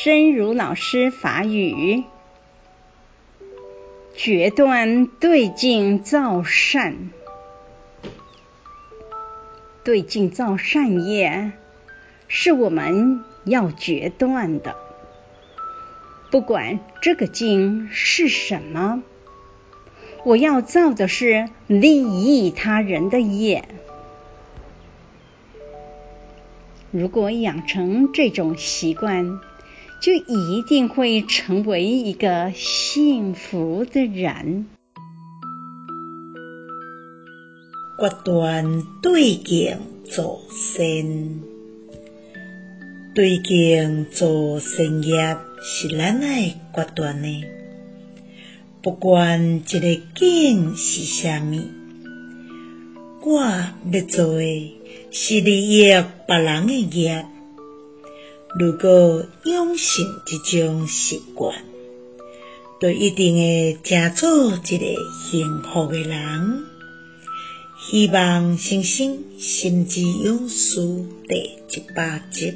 真如老师法语：决断对境造善，对境造善业是我们要决断的。不管这个境是什么，我要造的是利益他人的业。如果养成这种习惯，就一定会成为一个幸福的人。决断对境造善，对境做善业是咱爱决断的。不管这个境是啥物，我要做的是利益别人的业。如果养成这种习惯，就一定会成做一个幸福的人。希望星星心之勇士第一百集。